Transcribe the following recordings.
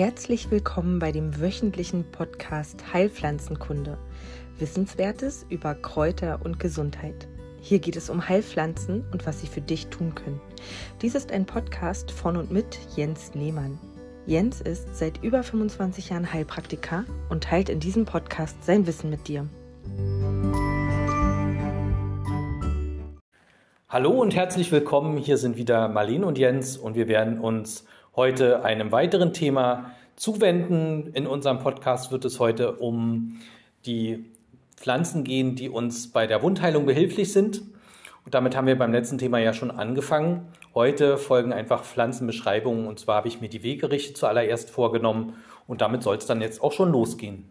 Herzlich willkommen bei dem wöchentlichen Podcast Heilpflanzenkunde. Wissenswertes über Kräuter und Gesundheit. Hier geht es um Heilpflanzen und was sie für dich tun können. Dies ist ein Podcast von und mit Jens Lehmann. Jens ist seit über 25 Jahren Heilpraktiker und teilt in diesem Podcast sein Wissen mit dir. Hallo und herzlich willkommen. Hier sind wieder Marlene und Jens und wir werden uns heute einem weiteren Thema zuwenden. In unserem Podcast wird es heute um die Pflanzen gehen, die uns bei der Wundheilung behilflich sind. Und damit haben wir beim letzten Thema ja schon angefangen. Heute folgen einfach Pflanzenbeschreibungen und zwar habe ich mir die Wegerichte zuallererst vorgenommen und damit soll es dann jetzt auch schon losgehen.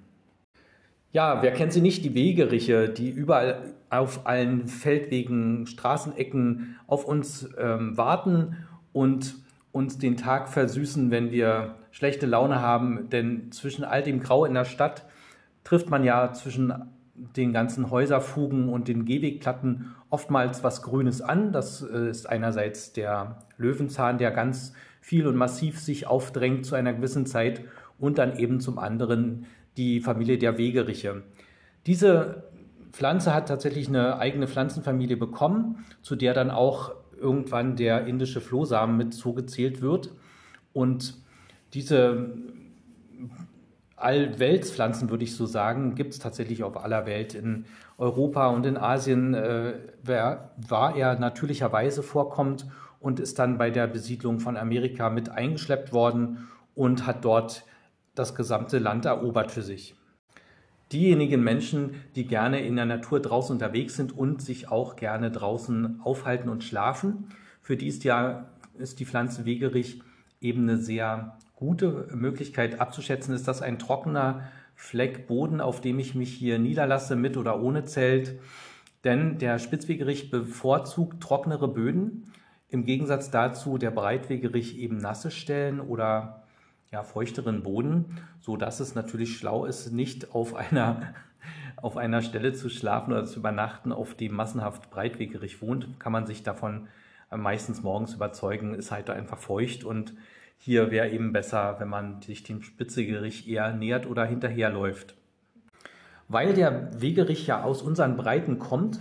Ja, wer kennt sie nicht, die Wegeriche, die überall auf allen Feldwegen, Straßenecken auf uns ähm, warten und uns den Tag versüßen, wenn wir schlechte Laune haben. Denn zwischen all dem Grau in der Stadt trifft man ja zwischen den ganzen Häuserfugen und den Gehwegplatten oftmals was Grünes an. Das äh, ist einerseits der Löwenzahn, der ganz viel und massiv sich aufdrängt zu einer gewissen Zeit und dann eben zum anderen die Familie der Wegeriche. Diese Pflanze hat tatsächlich eine eigene Pflanzenfamilie bekommen, zu der dann auch irgendwann der indische Flohsamen mit zugezählt wird. Und diese Allweltspflanzen, würde ich so sagen, gibt es tatsächlich auf aller Welt. In Europa und in Asien äh, war er natürlicherweise vorkommt und ist dann bei der Besiedlung von Amerika mit eingeschleppt worden und hat dort das gesamte Land erobert für sich diejenigen Menschen, die gerne in der Natur draußen unterwegs sind und sich auch gerne draußen aufhalten und schlafen. Für die ist ja ist die Pflanze Wegerich eben eine sehr gute Möglichkeit abzuschätzen. Ist das ein trockener Fleck Boden, auf dem ich mich hier niederlasse, mit oder ohne Zelt? Denn der Spitzwegerich bevorzugt trocknere Böden. Im Gegensatz dazu der Breitwegerich eben nasse Stellen oder ja, feuchteren Boden, so dass es natürlich schlau ist, nicht auf einer, auf einer Stelle zu schlafen oder zu übernachten, auf dem massenhaft breitwegerig wohnt, kann man sich davon meistens morgens überzeugen, ist halt einfach feucht. Und hier wäre eben besser, wenn man sich dem Spitzegerich eher nähert oder hinterherläuft. Weil der Wegerich ja aus unseren Breiten kommt,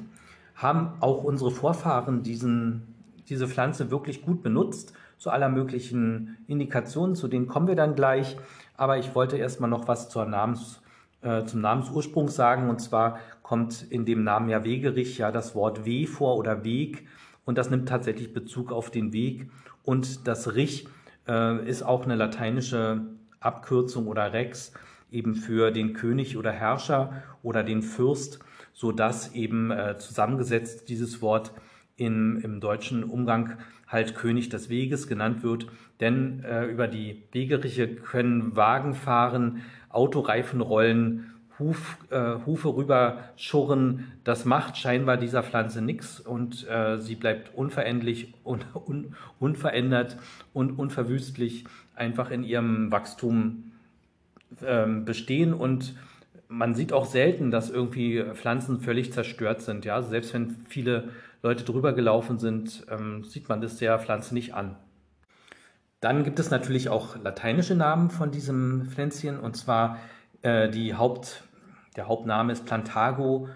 haben auch unsere Vorfahren diesen, diese Pflanze wirklich gut benutzt zu aller möglichen Indikationen, zu denen kommen wir dann gleich. Aber ich wollte erstmal noch was zur Namens, äh, zum Namensursprung sagen. Und zwar kommt in dem Namen ja Wegerich ja das Wort Weh vor oder Weg. Und das nimmt tatsächlich Bezug auf den Weg. Und das Rich äh, ist auch eine lateinische Abkürzung oder Rex eben für den König oder Herrscher oder den Fürst, so dass eben äh, zusammengesetzt dieses Wort in, im deutschen Umgang halt König des Weges genannt wird. Denn äh, über die Wegeriche können Wagen fahren, Autoreifen rollen, Huf, äh, Hufe rüberschurren. Das macht scheinbar dieser Pflanze nichts und äh, sie bleibt unveränderlich und un, unverändert und unverwüstlich einfach in ihrem Wachstum ähm, bestehen und man sieht auch selten, dass irgendwie Pflanzen völlig zerstört sind. Ja, selbst wenn viele Leute drüber gelaufen sind, ähm, sieht man das der Pflanze nicht an. Dann gibt es natürlich auch lateinische Namen von diesem Pflänzchen und zwar äh, die Haupt, der Hauptname ist Plantago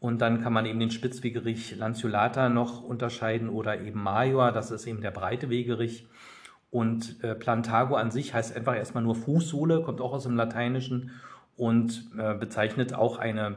und dann kann man eben den Spitzwegerich lanceolata noch unterscheiden oder eben Major, das ist eben der breite Wegerich. Und äh, Plantago an sich heißt einfach erstmal nur Fußsohle, kommt auch aus dem Lateinischen und äh, bezeichnet auch eine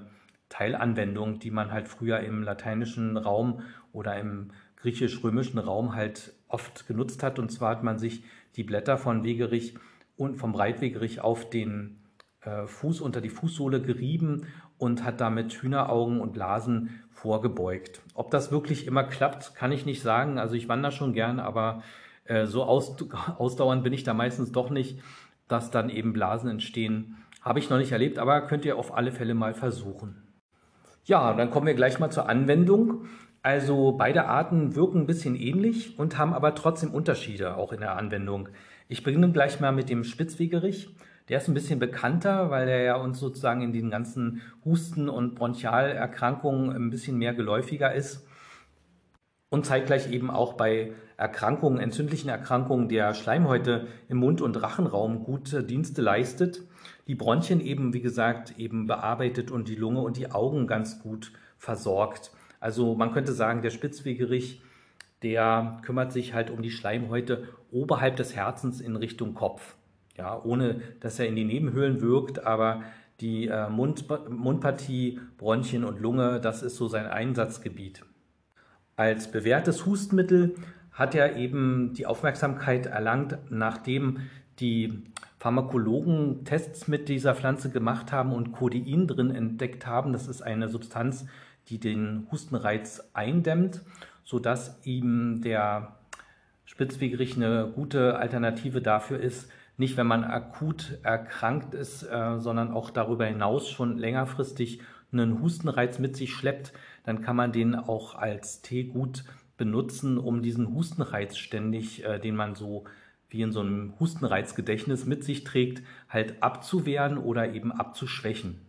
Teilanwendung, die man halt früher im lateinischen Raum oder im griechisch-römischen Raum halt oft genutzt hat. Und zwar hat man sich die Blätter von Wegerich und vom Breitwegerich auf den äh, Fuß unter die Fußsohle gerieben und hat damit Hühneraugen und Blasen vorgebeugt. Ob das wirklich immer klappt, kann ich nicht sagen. Also ich wandere schon gern, aber äh, so aus, ausdauernd bin ich da meistens doch nicht, dass dann eben Blasen entstehen habe ich noch nicht erlebt, aber könnt ihr auf alle Fälle mal versuchen. Ja, dann kommen wir gleich mal zur Anwendung. Also beide Arten wirken ein bisschen ähnlich und haben aber trotzdem Unterschiede auch in der Anwendung. Ich beginne gleich mal mit dem Spitzwegerich. Der ist ein bisschen bekannter, weil er ja uns sozusagen in den ganzen Husten- und Bronchialerkrankungen ein bisschen mehr geläufiger ist. Und zeitgleich eben auch bei Erkrankungen, entzündlichen Erkrankungen der Schleimhäute im Mund- und Rachenraum gute Dienste leistet. Die Bronchien eben, wie gesagt, eben bearbeitet und die Lunge und die Augen ganz gut versorgt. Also man könnte sagen, der Spitzwegerich, der kümmert sich halt um die Schleimhäute oberhalb des Herzens in Richtung Kopf. Ja, ohne dass er in die Nebenhöhlen wirkt, aber die äh, Mund, Mundpartie, Bronchien und Lunge, das ist so sein Einsatzgebiet. Als bewährtes Hustenmittel hat er eben die Aufmerksamkeit erlangt, nachdem die Pharmakologen Tests mit dieser Pflanze gemacht haben und Codein drin entdeckt haben. Das ist eine Substanz, die den Hustenreiz eindämmt, sodass ihm der Spitzwegerich eine gute Alternative dafür ist, nicht wenn man akut erkrankt ist, äh, sondern auch darüber hinaus schon längerfristig einen Hustenreiz mit sich schleppt, dann kann man den auch als Tee gut benutzen, um diesen Hustenreiz ständig, äh, den man so wie in so einem Hustenreizgedächtnis mit sich trägt, halt abzuwehren oder eben abzuschwächen.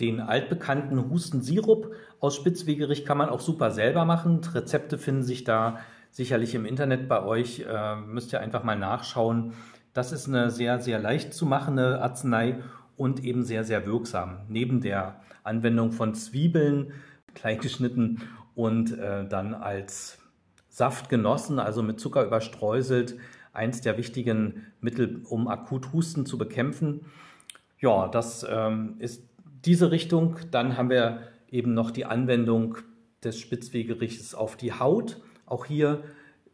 Den altbekannten Hustensirup aus Spitzwegerich kann man auch super selber machen. Rezepte finden sich da sicherlich im Internet bei euch. Äh, müsst ihr einfach mal nachschauen. Das ist eine sehr, sehr leicht zu machende Arznei und eben sehr, sehr wirksam. Neben der Anwendung von Zwiebeln, klein geschnitten und äh, dann als Saft genossen, also mit Zucker überstreuselt, eins der wichtigen Mittel, um akut Husten zu bekämpfen. Ja, das ähm, ist diese Richtung. Dann haben wir eben noch die Anwendung des Spitzwegerichts auf die Haut. Auch hier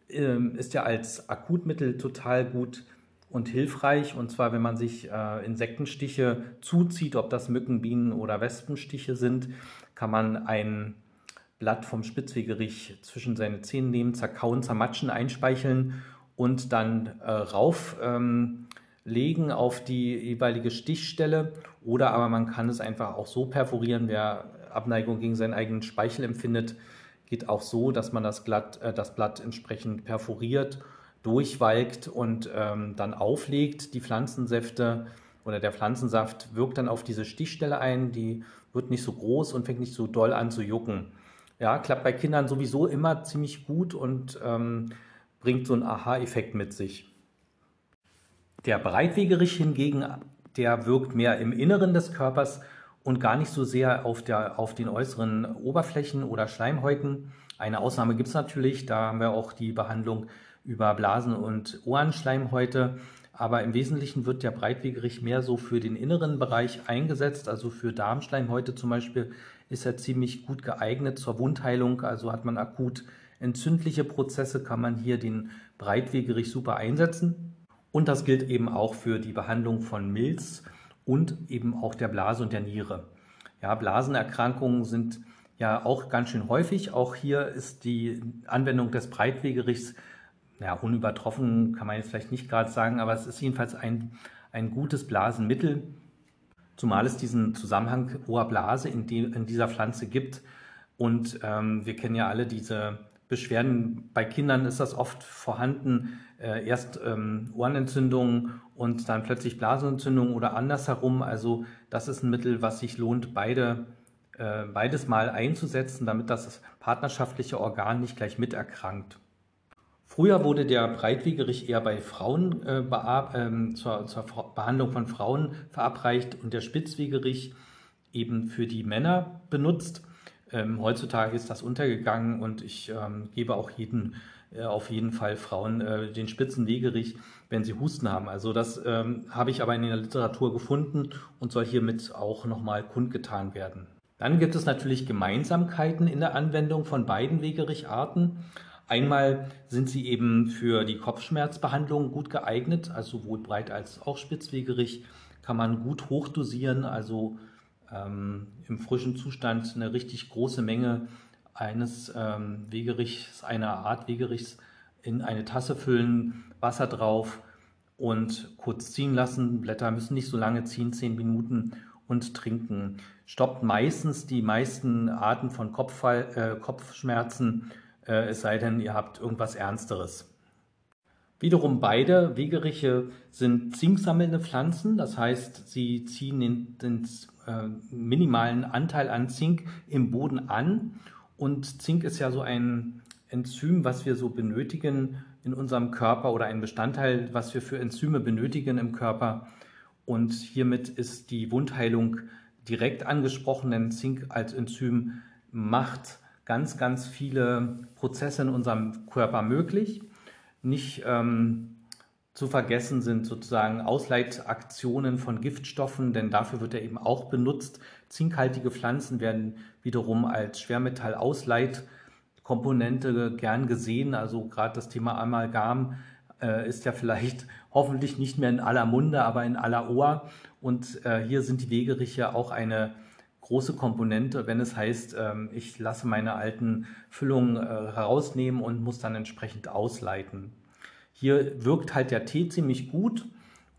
ähm, ist er als Akutmittel total gut und hilfreich. Und zwar, wenn man sich äh, Insektenstiche zuzieht, ob das Mücken, Bienen oder Wespenstiche sind, kann man ein Blatt vom Spitzwegerich zwischen seine Zähne nehmen, zerkauen, zermatschen, einspeicheln und dann äh, rauflegen ähm, auf die jeweilige Stichstelle. Oder aber man kann es einfach auch so perforieren, wer Abneigung gegen seinen eigenen Speichel empfindet, geht auch so, dass man das, glatt, äh, das Blatt entsprechend perforiert, durchwalkt und ähm, dann auflegt. Die Pflanzensäfte oder der Pflanzensaft wirkt dann auf diese Stichstelle ein, die wird nicht so groß und fängt nicht so doll an zu jucken. Ja, klappt bei Kindern sowieso immer ziemlich gut und ähm, bringt so einen Aha-Effekt mit sich. Der Breitwegerich hingegen, der wirkt mehr im Inneren des Körpers und gar nicht so sehr auf, der, auf den äußeren Oberflächen oder Schleimhäuten. Eine Ausnahme gibt es natürlich, da haben wir auch die Behandlung über Blasen- und Ohrenschleimhäute. Aber im Wesentlichen wird der Breitwegerich mehr so für den inneren Bereich eingesetzt, also für Darmschleimhäute zum Beispiel ist er ziemlich gut geeignet zur Wundheilung. Also hat man akut entzündliche Prozesse, kann man hier den Breitwegerich super einsetzen. Und das gilt eben auch für die Behandlung von Milz und eben auch der Blase und der Niere. Ja, Blasenerkrankungen sind ja auch ganz schön häufig. Auch hier ist die Anwendung des Breitwegerichs ja, unübertroffen, kann man jetzt vielleicht nicht gerade sagen, aber es ist jedenfalls ein, ein gutes Blasenmittel, zumal es diesen Zusammenhang hoher Blase in, die, in dieser Pflanze gibt. Und ähm, wir kennen ja alle diese Beschwerden. Bei Kindern ist das oft vorhanden. Äh, erst ähm, Ohrenentzündung und dann plötzlich Blasenentzündung oder andersherum. Also das ist ein Mittel, was sich lohnt, beide, äh, beides mal einzusetzen, damit das partnerschaftliche Organ nicht gleich miterkrankt. Früher wurde der Breitwegerich eher bei Frauen äh, äh, zur, zur, Behandlung von Frauen verabreicht und der Spitzwegerich eben für die Männer benutzt. Ähm, heutzutage ist das untergegangen und ich ähm, gebe auch jeden, äh, auf jeden Fall Frauen äh, den Spitzenwegerich, wenn sie Husten haben. Also das ähm, habe ich aber in der Literatur gefunden und soll hiermit auch nochmal kundgetan werden. Dann gibt es natürlich Gemeinsamkeiten in der Anwendung von beiden Wegericharten. Einmal sind sie eben für die Kopfschmerzbehandlung gut geeignet, also sowohl breit als auch spitzwegerig kann man gut hochdosieren, also ähm, im frischen Zustand eine richtig große Menge eines ähm, Wegerichs, einer Art Wegerichs in eine Tasse füllen, Wasser drauf und kurz ziehen lassen. Blätter müssen nicht so lange ziehen, zehn Minuten und trinken. Stoppt meistens die meisten Arten von Kopffall, äh, Kopfschmerzen es sei denn, ihr habt irgendwas Ernsteres. Wiederum beide Wegeriche sind zinksammelnde Pflanzen, das heißt, sie ziehen den, den äh, minimalen Anteil an Zink im Boden an und Zink ist ja so ein Enzym, was wir so benötigen in unserem Körper oder ein Bestandteil, was wir für Enzyme benötigen im Körper. Und hiermit ist die Wundheilung direkt angesprochen, denn Zink als Enzym macht ganz, ganz viele Prozesse in unserem Körper möglich. Nicht ähm, zu vergessen sind sozusagen Ausleitaktionen von Giftstoffen, denn dafür wird er eben auch benutzt. Zinkhaltige Pflanzen werden wiederum als Schwermetallausleitkomponente gern gesehen. Also gerade das Thema Amalgam äh, ist ja vielleicht hoffentlich nicht mehr in aller Munde, aber in aller Ohr. Und äh, hier sind die Wegeriche auch eine große Komponente, wenn es heißt, ähm, ich lasse meine alten Füllungen äh, herausnehmen und muss dann entsprechend ausleiten. Hier wirkt halt der Tee ziemlich gut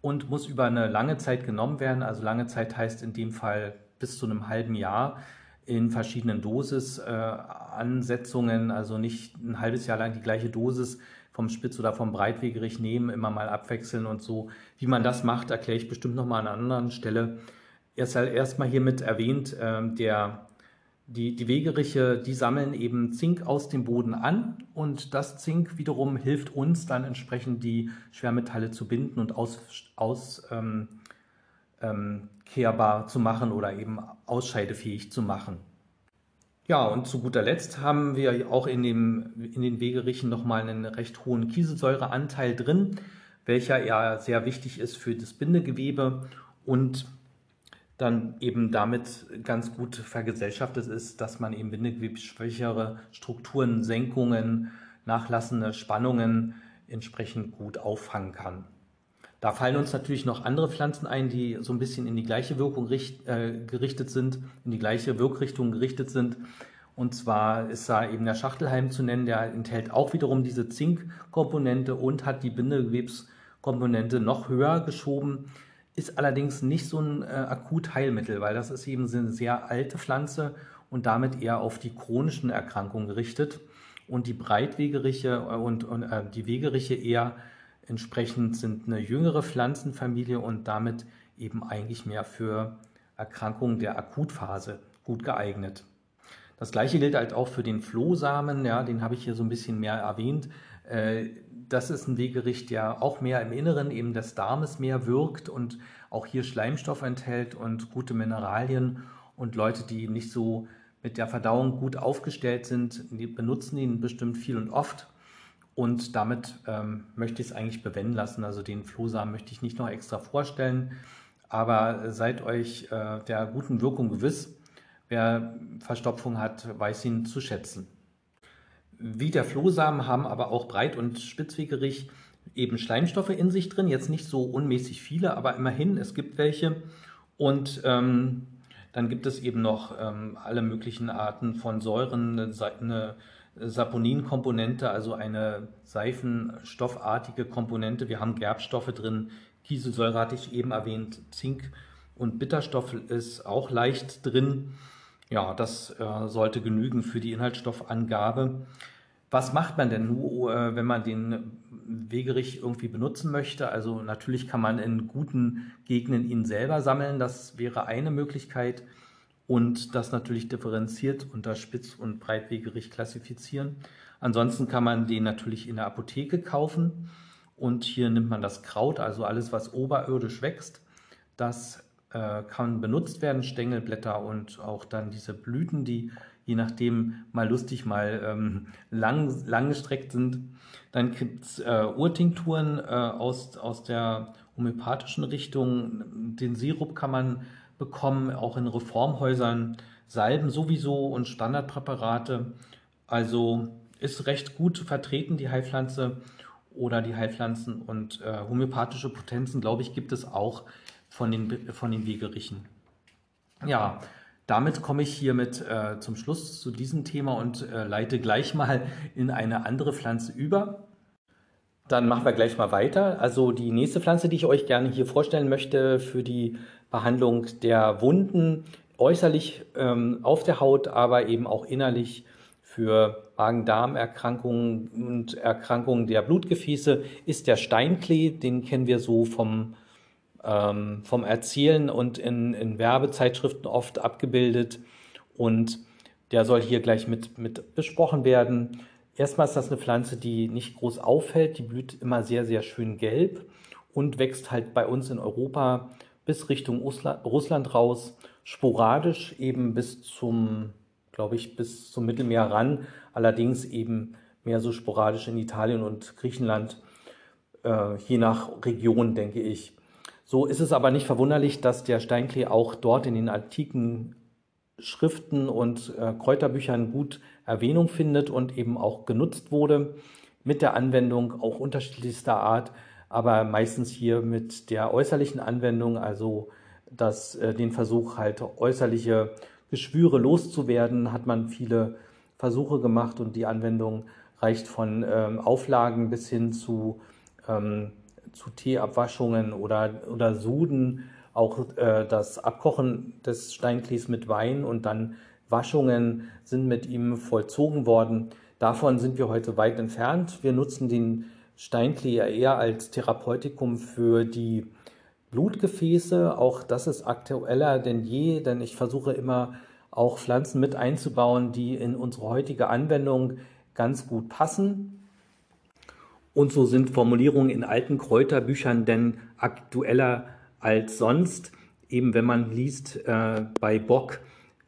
und muss über eine lange Zeit genommen werden. Also lange Zeit heißt in dem Fall bis zu einem halben Jahr in verschiedenen Dosisansetzungen, äh, also nicht ein halbes Jahr lang die gleiche Dosis vom Spitz- oder vom Breitwegerich nehmen, immer mal abwechseln und so. Wie man das macht, erkläre ich bestimmt nochmal an einer anderen Stelle. Erst erstmal hiermit erwähnt, äh, der die, die Wegeriche, die sammeln eben Zink aus dem Boden an und das Zink wiederum hilft uns dann entsprechend die Schwermetalle zu binden und auskehrbar aus, ähm, ähm, zu machen oder eben ausscheidefähig zu machen. Ja, und zu guter Letzt haben wir auch in, dem, in den Wegerichen nochmal einen recht hohen Kieselsäureanteil drin, welcher ja sehr wichtig ist für das Bindegewebe und dann eben damit ganz gut vergesellschaftet ist, dass man eben bindegewebsschwächere Strukturen, Senkungen, nachlassende Spannungen entsprechend gut auffangen kann. Da fallen uns natürlich noch andere Pflanzen ein, die so ein bisschen in die gleiche Wirkung richt, äh, gerichtet sind, in die gleiche Wirkrichtung gerichtet sind. Und zwar ist da eben der Schachtelhalm zu nennen, der enthält auch wiederum diese Zinkkomponente und hat die Bindegewebskomponente noch höher geschoben ist allerdings nicht so ein äh, Akutheilmittel, weil das ist eben eine sehr alte Pflanze und damit eher auf die chronischen Erkrankungen gerichtet und die Breitwegeriche äh, und, und äh, die Wegeriche eher entsprechend sind eine jüngere Pflanzenfamilie und damit eben eigentlich mehr für Erkrankungen der Akutphase gut geeignet. Das gleiche gilt halt auch für den Flohsamen, ja, den habe ich hier so ein bisschen mehr erwähnt. Äh, das ist ein Weggericht, der auch mehr im Inneren eben des Darmes mehr wirkt und auch hier Schleimstoff enthält und gute Mineralien. Und Leute, die nicht so mit der Verdauung gut aufgestellt sind, die benutzen ihn bestimmt viel und oft. Und damit ähm, möchte ich es eigentlich bewenden lassen. Also den Flohsamen möchte ich nicht noch extra vorstellen. Aber seid euch äh, der guten Wirkung gewiss. Wer Verstopfung hat, weiß ihn zu schätzen. Wie der Flohsamen haben aber auch Breit- und Spitzwegerich eben Schleimstoffe in sich drin. Jetzt nicht so unmäßig viele, aber immerhin, es gibt welche. Und ähm, dann gibt es eben noch ähm, alle möglichen Arten von Säuren, eine, eine Saponin-Komponente, also eine seifenstoffartige Komponente. Wir haben Gerbstoffe drin, Kieselsäure hatte ich eben erwähnt, Zink und Bitterstoff ist auch leicht drin. Ja, das äh, sollte genügen für die Inhaltsstoffangabe. Was macht man denn nur, äh, wenn man den Wegerich irgendwie benutzen möchte? Also natürlich kann man in guten Gegenden ihn selber sammeln. Das wäre eine Möglichkeit und das natürlich differenziert unter Spitz- und Breitwegerich klassifizieren. Ansonsten kann man den natürlich in der Apotheke kaufen und hier nimmt man das Kraut, also alles, was oberirdisch wächst. Das äh, kann benutzt werden, Stängelblätter und auch dann diese Blüten, die je nachdem mal lustig, mal ähm, lang, langgestreckt sind. Dann gibt es äh, Urtinkturen äh, aus, aus der homöopathischen Richtung. Den Sirup kann man bekommen, auch in Reformhäusern. Salben sowieso und Standardpräparate. Also ist recht gut vertreten, die Heilpflanze oder die Heilpflanzen. Und äh, homöopathische Potenzen, glaube ich, gibt es auch von den, von den Wegerichen. Ja, damit komme ich hiermit äh, zum Schluss zu diesem Thema und äh, leite gleich mal in eine andere Pflanze über. Dann machen wir gleich mal weiter. Also die nächste Pflanze, die ich euch gerne hier vorstellen möchte für die Behandlung der Wunden, äußerlich ähm, auf der Haut, aber eben auch innerlich für Magen-Darm-Erkrankungen und Erkrankungen der Blutgefäße, ist der Steinklee. Den kennen wir so vom ähm, vom Erzählen und in, in Werbezeitschriften oft abgebildet. Und der soll hier gleich mit, mit besprochen werden. Erstmal ist das eine Pflanze, die nicht groß auffällt, die blüht immer sehr, sehr schön gelb und wächst halt bei uns in Europa bis Richtung Russland raus, sporadisch eben bis zum, glaube ich, bis zum Mittelmeer ran, allerdings eben mehr so sporadisch in Italien und Griechenland, äh, je nach Region, denke ich. So ist es aber nicht verwunderlich, dass der Steinklee auch dort in den antiken Schriften und äh, Kräuterbüchern gut Erwähnung findet und eben auch genutzt wurde mit der Anwendung auch unterschiedlichster Art, aber meistens hier mit der äußerlichen Anwendung, also dass äh, den Versuch halt äußerliche Geschwüre loszuwerden, hat man viele Versuche gemacht und die Anwendung reicht von ähm, Auflagen bis hin zu, ähm, zu Teeabwaschungen oder, oder Suden auch äh, das Abkochen des Steinklees mit Wein und dann Waschungen sind mit ihm vollzogen worden. Davon sind wir heute weit entfernt. Wir nutzen den Steinklee ja eher als Therapeutikum für die Blutgefäße. Auch das ist aktueller denn je, denn ich versuche immer auch Pflanzen mit einzubauen, die in unsere heutige Anwendung ganz gut passen. Und so sind Formulierungen in alten Kräuterbüchern denn aktueller als sonst. Eben wenn man liest äh, bei Bock,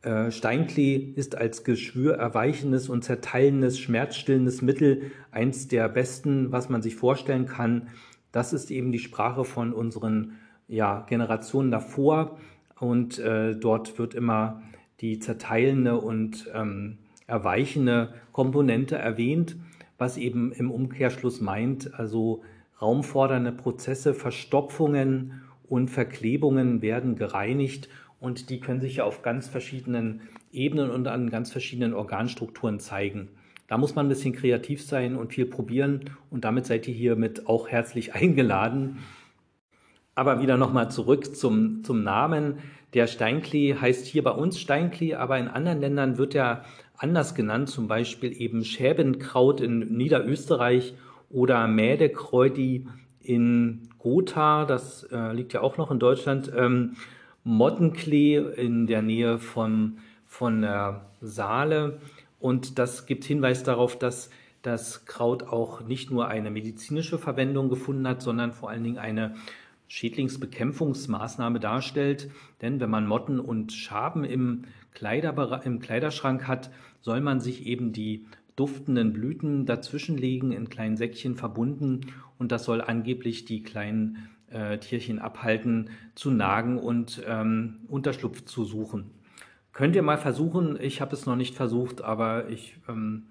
äh, Steinklee ist als geschwürerweichendes und zerteilendes, schmerzstillendes Mittel eins der besten, was man sich vorstellen kann. Das ist eben die Sprache von unseren ja, Generationen davor. Und äh, dort wird immer die zerteilende und ähm, erweichende Komponente erwähnt, was eben im Umkehrschluss meint, also raumfordernde Prozesse, Verstopfungen und Verklebungen werden gereinigt und die können sich ja auf ganz verschiedenen Ebenen und an ganz verschiedenen Organstrukturen zeigen. Da muss man ein bisschen kreativ sein und viel probieren und damit seid ihr hiermit auch herzlich eingeladen. Aber wieder nochmal zurück zum, zum Namen. Der Steinklee heißt hier bei uns Steinklee, aber in anderen Ländern wird er anders genannt, zum Beispiel eben Schäbenkraut in Niederösterreich oder Mädekräuti in Gotha, das äh, liegt ja auch noch in Deutschland, ähm, Mottenklee in der Nähe von, von der Saale. Und das gibt Hinweis darauf, dass das Kraut auch nicht nur eine medizinische Verwendung gefunden hat, sondern vor allen Dingen eine Schädlingsbekämpfungsmaßnahme darstellt. Denn wenn man Motten und Schaben im, im Kleiderschrank hat, soll man sich eben die duftenden Blüten dazwischenlegen, in kleinen Säckchen verbunden und das soll angeblich die kleinen äh, Tierchen abhalten, zu nagen und ähm, Unterschlupf zu suchen. Könnt ihr mal versuchen, ich habe es noch nicht versucht, aber ich ähm,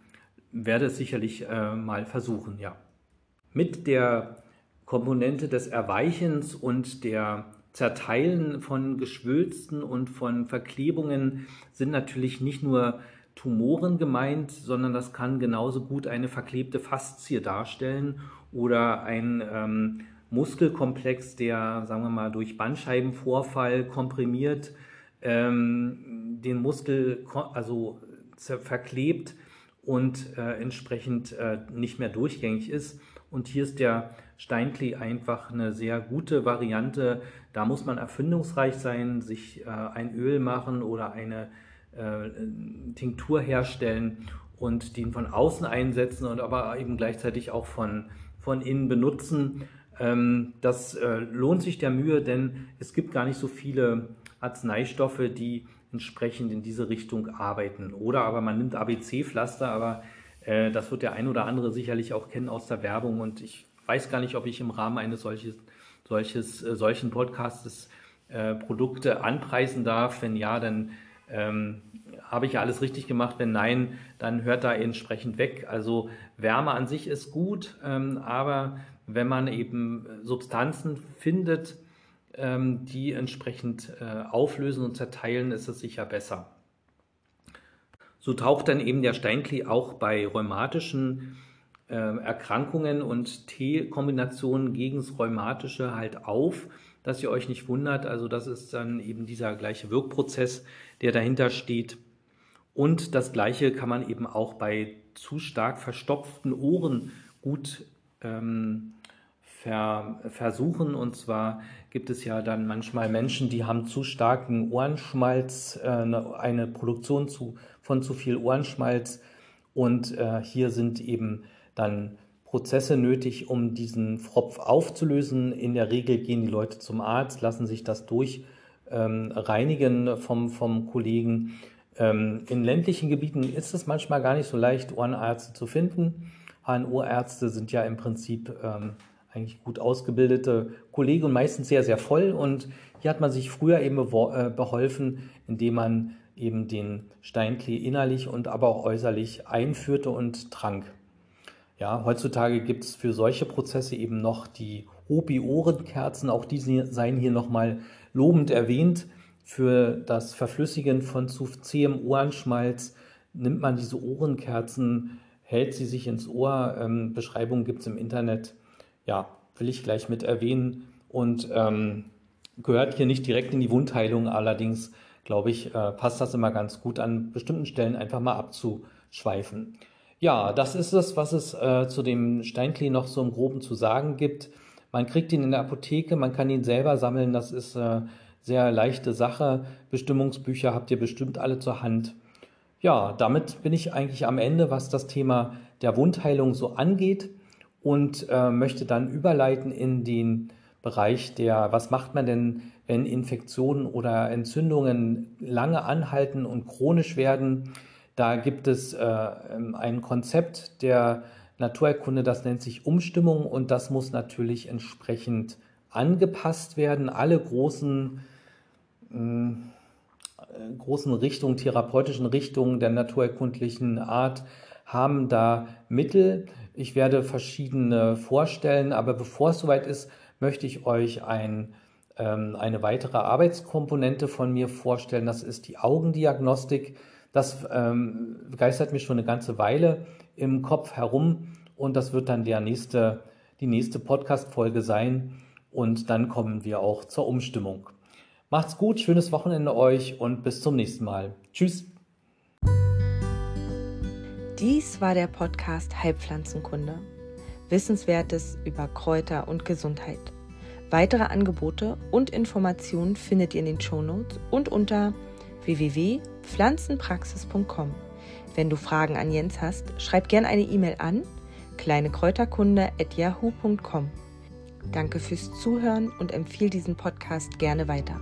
werde es sicherlich äh, mal versuchen, ja. Mit der Komponente des Erweichens und der Zerteilen von Geschwülsten und von Verklebungen sind natürlich nicht nur Tumoren gemeint, sondern das kann genauso gut eine verklebte Faszie darstellen oder ein ähm, Muskelkomplex, der, sagen wir mal, durch Bandscheibenvorfall komprimiert ähm, den Muskel also verklebt und äh, entsprechend äh, nicht mehr durchgängig ist. Und hier ist der Steinklee einfach eine sehr gute Variante. Da muss man erfindungsreich sein, sich äh, ein Öl machen oder eine äh, Tinktur herstellen und den von außen einsetzen und aber eben gleichzeitig auch von, von innen benutzen. Ähm, das äh, lohnt sich der Mühe, denn es gibt gar nicht so viele Arzneistoffe, die entsprechend in diese Richtung arbeiten. Oder aber man nimmt ABC-Pflaster, aber äh, das wird der ein oder andere sicherlich auch kennen aus der Werbung und ich weiß gar nicht, ob ich im Rahmen eines solches, solches, äh, solchen Podcasts äh, Produkte anpreisen darf. Wenn ja, dann ähm, habe ich ja alles richtig gemacht? Wenn nein, dann hört da entsprechend weg. Also Wärme an sich ist gut, ähm, aber wenn man eben Substanzen findet, ähm, die entsprechend äh, auflösen und zerteilen, ist es sicher besser. So taucht dann eben der Steinklee auch bei rheumatischen äh, Erkrankungen und T-Kombinationen gegen das Rheumatische halt auf dass ihr euch nicht wundert. Also das ist dann eben dieser gleiche Wirkprozess, der dahinter steht. Und das Gleiche kann man eben auch bei zu stark verstopften Ohren gut ähm, ver versuchen. Und zwar gibt es ja dann manchmal Menschen, die haben zu starken Ohrenschmalz, äh, eine Produktion zu, von zu viel Ohrenschmalz Und äh, hier sind eben dann Prozesse nötig, um diesen Fropf aufzulösen. In der Regel gehen die Leute zum Arzt, lassen sich das durch ähm, reinigen vom, vom Kollegen. Ähm, in ländlichen Gebieten ist es manchmal gar nicht so leicht, Ohrenärzte zu finden. HNO-Ärzte sind ja im Prinzip ähm, eigentlich gut ausgebildete Kollegen und meistens sehr, sehr voll. Und hier hat man sich früher eben äh, beholfen, indem man eben den Steinklee innerlich und aber auch äußerlich einführte und trank. Ja, heutzutage gibt es für solche Prozesse eben noch die Opi-Ohrenkerzen. Auch die seien hier nochmal lobend erwähnt. Für das Verflüssigen von zu zähem Ohrenschmalz nimmt man diese Ohrenkerzen, hält sie sich ins Ohr. Ähm, Beschreibungen gibt es im Internet. Ja, will ich gleich mit erwähnen und ähm, gehört hier nicht direkt in die Wundheilung. Allerdings, glaube ich, äh, passt das immer ganz gut an bestimmten Stellen einfach mal abzuschweifen. Ja, das ist es, was es äh, zu dem Steinklee noch so im Groben zu sagen gibt. Man kriegt ihn in der Apotheke, man kann ihn selber sammeln, das ist äh, sehr leichte Sache. Bestimmungsbücher habt ihr bestimmt alle zur Hand. Ja, damit bin ich eigentlich am Ende, was das Thema der Wundheilung so angeht und äh, möchte dann überleiten in den Bereich der, was macht man denn, wenn Infektionen oder Entzündungen lange anhalten und chronisch werden. Da gibt es äh, ein Konzept der Naturerkunde, das nennt sich Umstimmung und das muss natürlich entsprechend angepasst werden. Alle großen, äh, großen Richtungen, therapeutischen Richtungen der naturerkundlichen Art haben da Mittel. Ich werde verschiedene vorstellen, aber bevor es soweit ist, möchte ich euch ein, ähm, eine weitere Arbeitskomponente von mir vorstellen. Das ist die Augendiagnostik. Das ähm, begeistert mich schon eine ganze Weile im Kopf herum und das wird dann der nächste, die nächste Podcast-Folge sein und dann kommen wir auch zur Umstimmung. Macht's gut, schönes Wochenende euch und bis zum nächsten Mal. Tschüss. Dies war der Podcast Heilpflanzenkunde. Wissenswertes über Kräuter und Gesundheit. Weitere Angebote und Informationen findet ihr in den Shownotes und unter www.pflanzenpraxis.com. Wenn du Fragen an Jens hast, schreib gerne eine E-Mail an kleinekräuterkunde@yahoo.com. Danke fürs Zuhören und empfehle diesen Podcast gerne weiter.